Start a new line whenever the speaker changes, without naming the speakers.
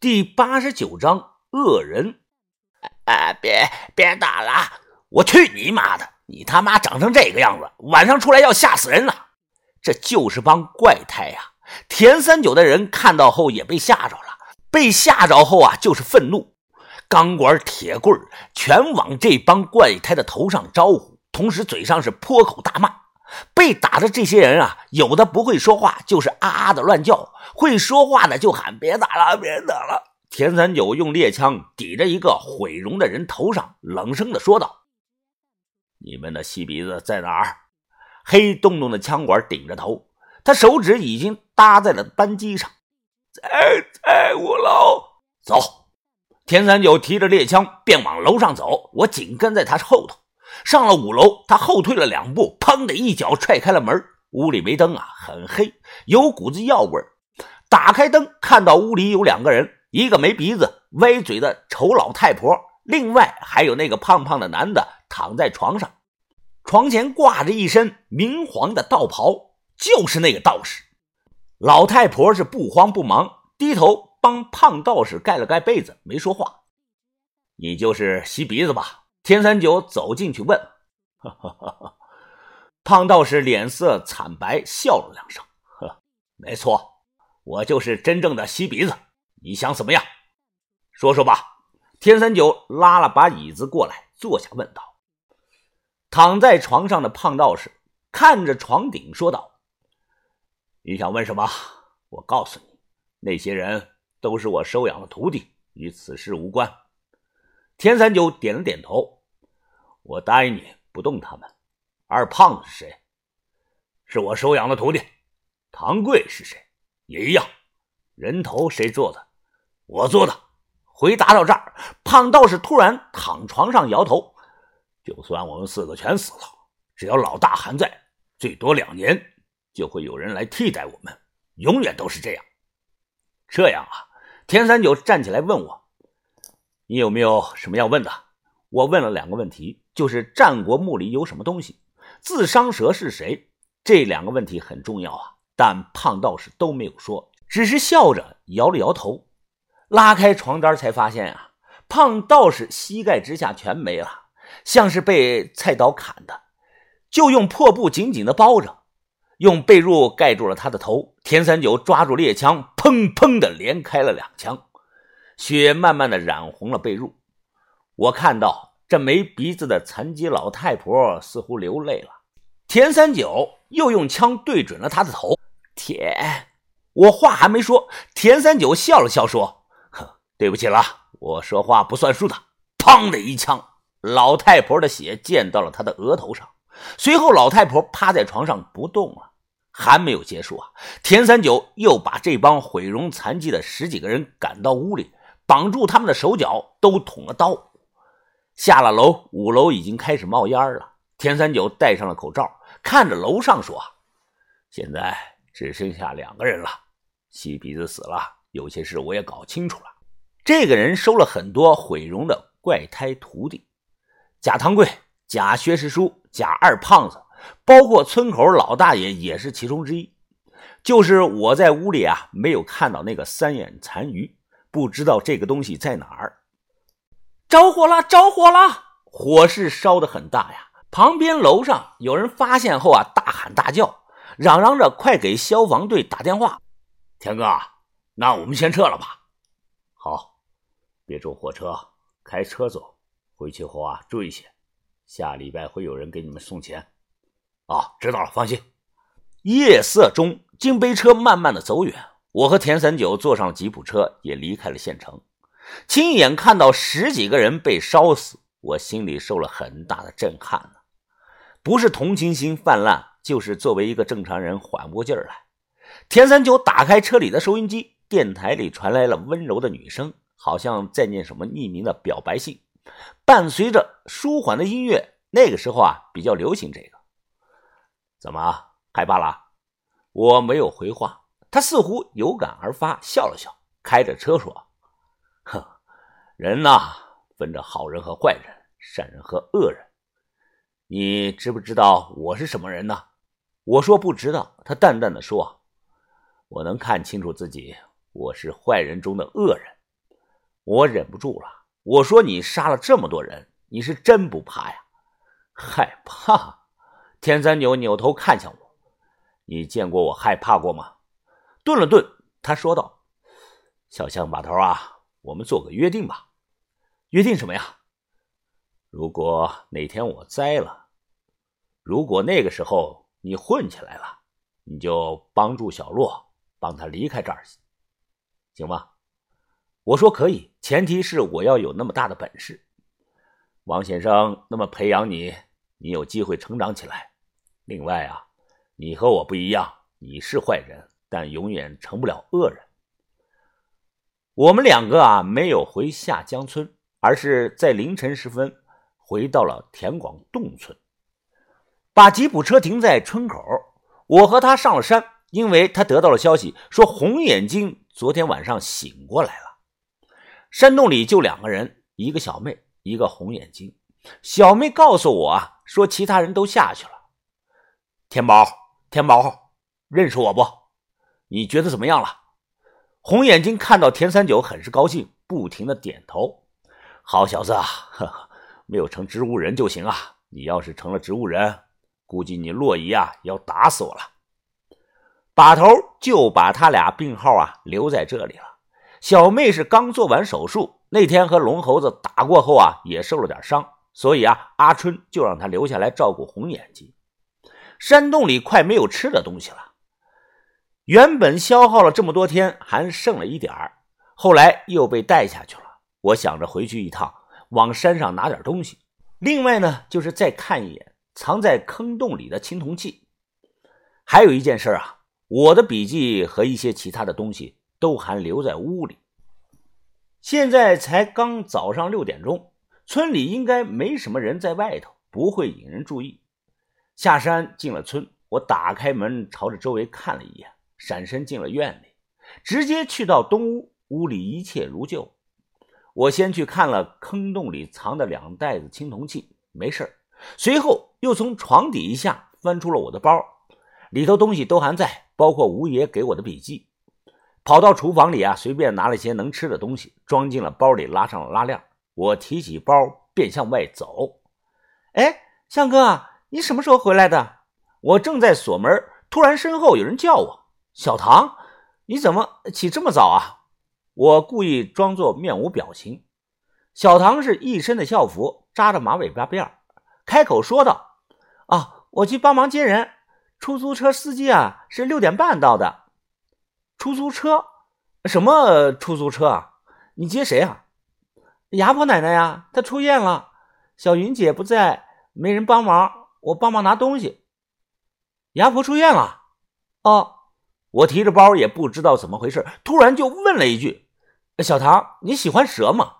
第八十九章恶人。
啊，别别打了！
我去你妈的！你他妈长成这个样子，晚上出来要吓死人了！这就是帮怪胎呀！田三九的人看到后也被吓着了，被吓着后啊，就是愤怒，钢管、铁棍全往这帮怪胎的头上招呼，同时嘴上是破口大骂。被打的这些人啊，有的不会说话，就是啊啊的乱叫；会说话的就喊别打了，别打了。田三九用猎枪抵着一个毁容的人头上，冷声的说道：“你们的吸鼻子在哪儿？”黑洞洞的枪管顶着头，他手指已经搭在了扳机上。
在在五楼，
走。田三九提着猎枪便往楼上走，我紧跟在他后头。上了五楼，他后退了两步，砰的一脚踹开了门。屋里没灯啊，很黑，有股子药味打开灯，看到屋里有两个人，一个没鼻子、歪嘴的丑老太婆，另外还有那个胖胖的男的躺在床上，床前挂着一身明黄的道袍，就是那个道士。老太婆是不慌不忙，低头帮胖道士盖了盖被子，没说话。你就是吸鼻子吧？田三九走进去问：“ 胖道士脸色惨白，笑了两声，呵，没错，我就是真正的吸鼻子。你想怎么样？说说吧。”田三九拉了把椅子过来，坐下问道。躺在床上的胖道士看着床顶说道：“你想问什么？我告诉你，那些人都是我收养的徒弟，与此事无关。”田三九点了点头。我答应你不动他们。二胖子是谁？是我收养的徒弟。唐贵是谁？也一样。人头谁做的？我做的。回答到这儿，胖道士突然躺床上摇头。就算我们四个全死了，只要老大还在，最多两年就会有人来替代我们，永远都是这样。这样啊？田三九站起来问我：“你有没有什么要问的？”我问了两个问题。就是战国墓里有什么东西，自伤蛇是谁？这两个问题很重要啊，但胖道士都没有说，只是笑着摇了摇头。拉开床单才发现啊，胖道士膝盖之下全没了，像是被菜刀砍的，就用破布紧紧的包着，用被褥盖住了他的头。田三九抓住猎枪，砰砰的连开了两枪，血慢慢的染红了被褥。我看到。这没鼻子的残疾老太婆似乎流泪了。田三九又用枪对准了他的头。田，我话还没说，田三九笑了笑说：“哼，对不起了，我说话不算数的。”砰的一枪，老太婆的血溅到了他的额头上。随后，老太婆趴在床上不动了。还没有结束啊！田三九又把这帮毁容残疾的十几个人赶到屋里，绑住他们的手脚，都捅了刀。下了楼，五楼已经开始冒烟了。田三九戴上了口罩，看着楼上说：“现在只剩下两个人了。吸鼻子死了，有些事我也搞清楚了。这个人收了很多毁容的怪胎徒弟，贾唐贵、贾薛师叔、贾二胖子，包括村口老大爷也是其中之一。就是我在屋里啊，没有看到那个三眼残鱼，不知道这个东西在哪儿。”着火了！着火了！火势烧得很大呀！旁边楼上有人发现后啊，大喊大叫，嚷嚷着快给消防队打电话。田哥，那我们先撤了吧。好，别坐火车，开车走。回去后啊，注意些。下礼拜会有人给你们送钱。啊，知道了，放心。夜色中，金杯车慢慢的走远，我和田三九坐上了吉普车，也离开了县城。亲眼看到十几个人被烧死，我心里受了很大的震撼呢。不是同情心泛滥，就是作为一个正常人缓不过劲儿来。田三九打开车里的收音机，电台里传来了温柔的女声，好像在念什么匿名的表白信，伴随着舒缓的音乐。那个时候啊，比较流行这个。怎么害怕了？我没有回话，他似乎有感而发，笑了笑，开着车说。哼，人呐，分着好人和坏人，善人和恶人。你知不知道我是什么人呢？我说不知道。他淡淡的说：“我能看清楚自己，我是坏人中的恶人，我忍不住了，我说：“你杀了这么多人，你是真不怕呀？”害怕？田三九扭头看向我：“你见过我害怕过吗？”顿了顿，他说道：“小象把头啊，我们做个约定吧。
约定什么呀？
如果哪天我栽了，如果那个时候你混起来了，你就帮助小洛，帮他离开这儿，行吗？”
我说可以，前提是我要有那么大的本事。
王先生那么培养你，你有机会成长起来。另外啊，你和我不一样，你是坏人，但永远成不了恶人。我们两个啊，没有回下江村，而是在凌晨时分回到了田广洞村，把吉普车停在村口。我和他上了山，因为他得到了消息，说红眼睛昨天晚上醒过来了。山洞里就两个人，一个小妹，一个红眼睛。小妹告诉我啊，说其他人都下去了。
天宝，天宝，认识我不？你觉得怎么样了？
红眼睛看到田三九，很是高兴，不停的点头。好小子啊，呵呵，没有成植物人就行啊。你要是成了植物人，估计你洛姨啊要打死我了。把头就把他俩病号啊留在这里了。小妹是刚做完手术，那天和龙猴子打过后啊，也受了点伤，所以啊，阿春就让他留下来照顾红眼睛。山洞里快没有吃的东西了，原本消耗了这么多天，还剩了一点儿，后来又被带下去了。我想着回去一趟，往山上拿点东西。另外呢，就是再看一眼藏在坑洞里的青铜器。还有一件事啊，我的笔记和一些其他的东西。都还留在屋里。现在才刚早上六点钟，村里应该没什么人在外头，不会引人注意。下山进了村，我打开门，朝着周围看了一眼，闪身进了院里，直接去到东屋。屋里一切如旧。我先去看了坑洞里藏的两袋子青铜器，没事随后又从床底下翻出了我的包，里头东西都还在，包括吴爷给我的笔记。跑到厨房里啊，随便拿了些能吃的东西，装进了包里，拉上了拉链。我提起包，便向外走。哎，向哥，你什么时候回来的？我正在锁门，突然身后有人叫我：“小唐，你怎么起这么早啊？”我故意装作面无表情。小唐是一身的校服，扎着马尾巴辫开口说道：“啊，我去帮忙接人。出租车司机啊，是六点半到的。”出租车？什么出租车啊？你接谁啊？牙婆奶奶呀，她出院了。小云姐不在，没人帮忙，我帮忙拿东西。牙婆出院了？哦，我提着包也不知道怎么回事，突然就问了一句：“小唐，你喜欢蛇吗？”